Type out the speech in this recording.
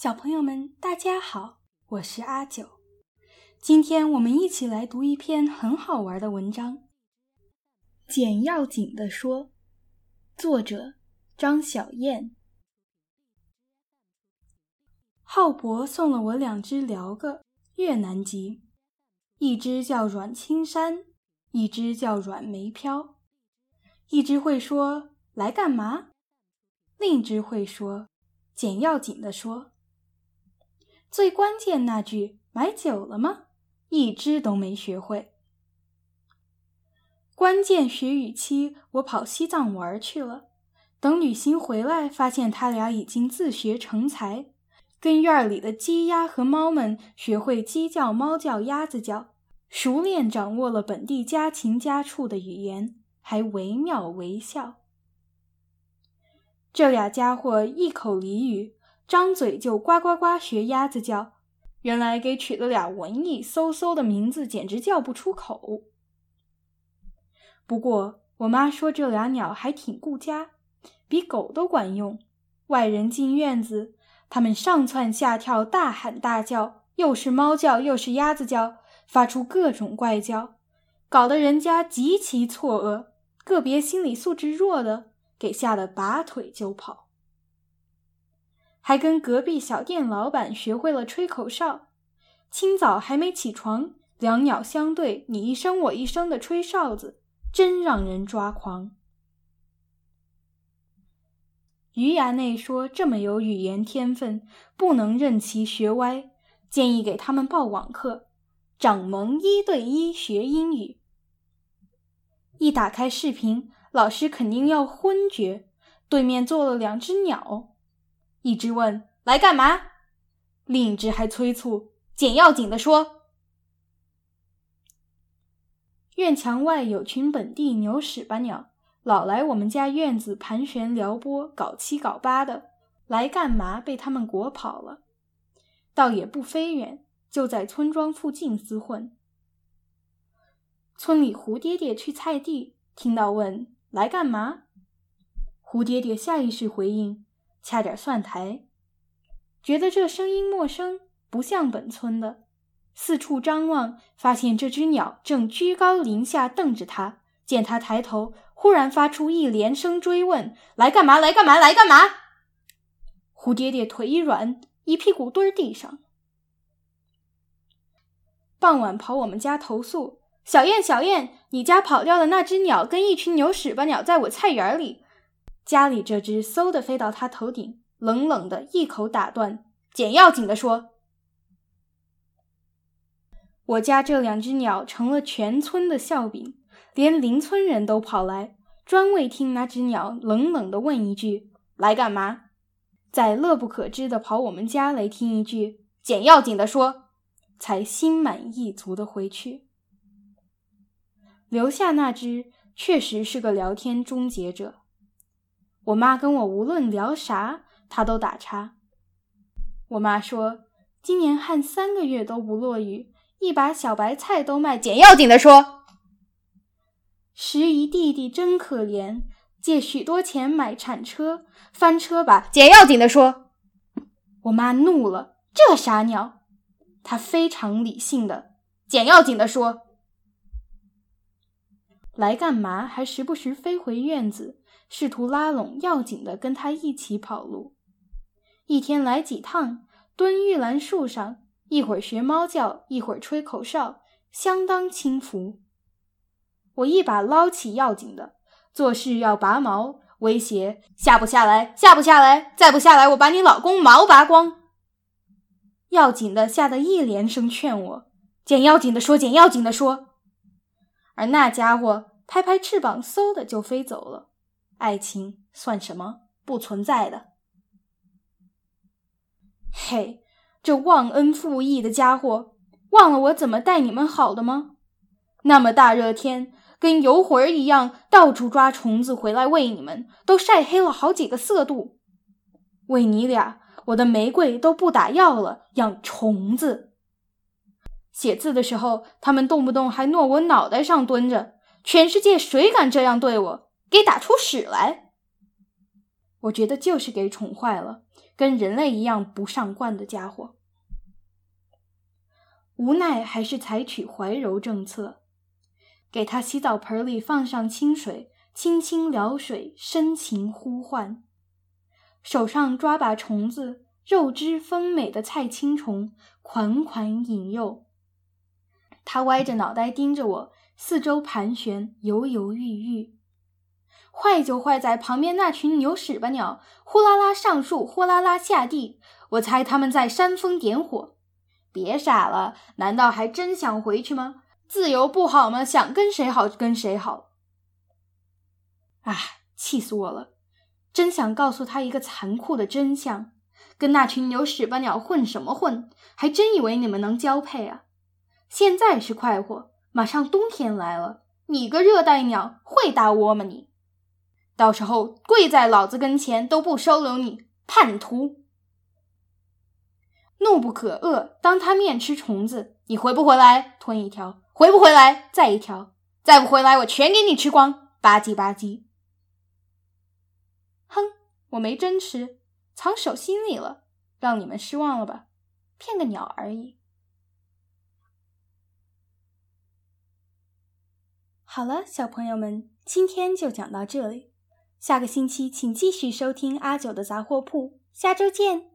小朋友们，大家好，我是阿九。今天我们一起来读一篇很好玩的文章，《简要紧的说》，作者张小燕。浩博送了我两只鹩个，越南籍，一只叫阮青山，一只叫阮梅飘。一只会说“来干嘛”，另一只会说“简要紧的说”。最关键那句“买酒了吗？”一只都没学会。关键学语期，我跑西藏玩去了。等旅行回来，发现他俩已经自学成才，跟院里的鸡鸭和猫们学会鸡叫、猫叫、鸭子叫，熟练掌握了本地家禽家畜的语言，还惟妙惟肖。这俩家伙一口俚语。张嘴就呱呱呱学鸭子叫，原来给取了俩文艺嗖嗖的名字，简直叫不出口。不过我妈说这俩鸟还挺顾家，比狗都管用。外人进院子，它们上蹿下跳，大喊大叫，又是猫叫又是鸭子叫，发出各种怪叫，搞得人家极其错愕。个别心理素质弱的，给吓得拔腿就跑。还跟隔壁小店老板学会了吹口哨，清早还没起床，两鸟相对，你一声我一声的吹哨子，真让人抓狂。余衙内说：“这么有语言天分，不能任其学歪，建议给他们报网课，掌蒙一对一学英语。”一打开视频，老师肯定要昏厥。对面坐了两只鸟。一只问来干嘛，另一只还催促简要紧的说：“院墙外有群本地牛屎巴鸟，老来我们家院子盘旋撩拨，搞七搞八的。来干嘛？被他们裹跑了，倒也不飞远，就在村庄附近厮混。村里胡爹爹去菜地，听到问来干嘛，胡爹爹下意识回应。”掐点蒜苔，觉得这声音陌生，不像本村的。四处张望，发现这只鸟正居高临下瞪着他。见他抬头，忽然发出一连声追问：“来干嘛？来干嘛？来干嘛？”胡爹爹腿一软，一屁股蹲地上。傍晚跑我们家投诉：“小燕，小燕，你家跑掉的那只鸟跟一群牛屎巴鸟在我菜园里。”家里这只嗖的飞到他头顶，冷冷的一口打断，简要紧的说：“我家这两只鸟成了全村的笑柄，连邻村人都跑来，专为听那只鸟冷冷的问一句‘来干嘛’，再乐不可支的跑我们家来听一句‘简要紧的说’，才心满意足的回去。留下那只确实是个聊天终结者。”我妈跟我无论聊啥，她都打岔。我妈说，今年旱三个月都不落雨，一把小白菜都卖。简要紧的说，十姨弟弟真可怜，借许多钱买铲车，翻车吧。简要紧的说，我妈怒了，这傻鸟。她非常理性的，简要紧的说，来干嘛？还时不时飞回院子。试图拉拢要紧的跟他一起跑路，一天来几趟，蹲玉兰树上，一会儿学猫叫，一会儿吹口哨，相当轻浮。我一把捞起要紧的，做事要拔毛，威胁下不下来，下不下来，再不下来，我把你老公毛拔光。要紧的吓得一连声劝我，捡要紧的说，捡要紧的说，而那家伙拍拍翅膀，嗖的就飞走了。爱情算什么？不存在的。嘿，这忘恩负义的家伙，忘了我怎么待你们好的吗？那么大热天，跟游魂儿一样，到处抓虫子回来喂你们，都晒黑了好几个色度。为你俩，我的玫瑰都不打药了，养虫子。写字的时候，他们动不动还诺我脑袋上蹲着。全世界谁敢这样对我？给打出屎来！我觉得就是给宠坏了，跟人类一样不上冠的家伙。无奈还是采取怀柔政策，给他洗澡盆里放上清水，轻轻撩水，深情呼唤。手上抓把虫子，肉汁丰美的菜青虫，款款引诱。他歪着脑袋盯着我，四周盘旋，犹犹豫豫。坏就坏在旁边那群牛屎巴鸟，呼啦啦上树，呼啦啦下地。我猜他们在煽风点火。别傻了，难道还真想回去吗？自由不好吗？想跟谁好跟谁好。唉，气死我了！真想告诉他一个残酷的真相：跟那群牛屎巴鸟混什么混？还真以为你们能交配啊？现在是快活，马上冬天来了，你个热带鸟会搭窝吗？你到时候跪在老子跟前都不收留你，叛徒！怒不可遏，当他面吃虫子，你回不回来？吞一条，回不回来？再一条，再不回来，我全给你吃光！吧唧吧唧。哼，我没真吃，藏手心里了，让你们失望了吧？骗个鸟而已。好了，小朋友们，今天就讲到这里，下个星期请继续收听阿九的杂货铺，下周见。